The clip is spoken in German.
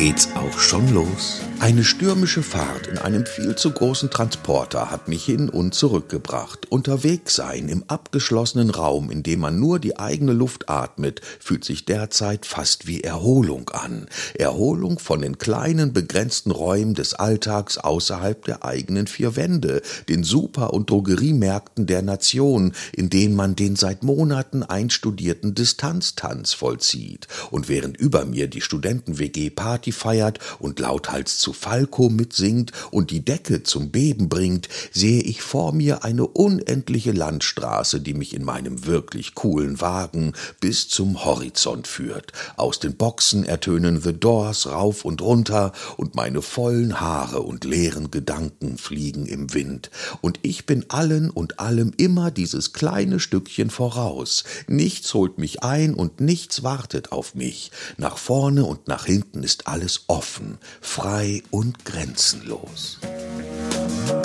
geht's auch schon los. Eine stürmische Fahrt in einem viel zu großen Transporter hat mich hin und zurückgebracht. Unterwegs sein im abgeschlossenen Raum, in dem man nur die eigene Luft atmet, fühlt sich derzeit fast wie Erholung an. Erholung von den kleinen, begrenzten Räumen des Alltags außerhalb der eigenen vier Wände, den Super- und Drogeriemärkten der Nation, in denen man den seit Monaten einstudierten Distanztanz vollzieht. Und während über mir die Studenten-WG Party feiert und lauthals zu Falco mitsingt und die Decke zum Beben bringt, sehe ich vor mir eine unendliche Landstraße, die mich in meinem wirklich coolen Wagen bis zum Horizont führt. Aus den Boxen ertönen The Doors rauf und runter und meine vollen Haare und leeren Gedanken fliegen im Wind. Und ich bin allen und allem immer dieses kleine Stückchen voraus. Nichts holt mich ein und nichts wartet auf mich. Nach vorne und nach hinten ist alles offen, frei und grenzenlos. Musik